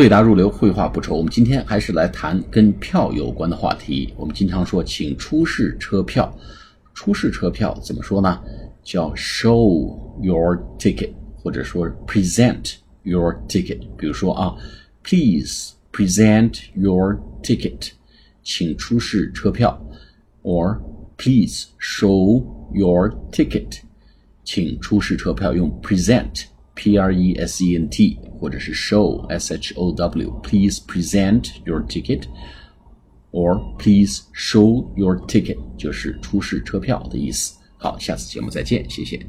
对答如流，绘画不愁。我们今天还是来谈跟票有关的话题。我们经常说，请出示车票。出示车票怎么说呢？叫 show your ticket，或者说 present your ticket。比如说啊，please present your ticket，请出示车票；or please show your ticket，请出示车票。用 present。P R E S E N T，或者是 show S H O W。Please present your ticket, or please show your ticket，就是出示车票的意思。好，下次节目再见，谢谢。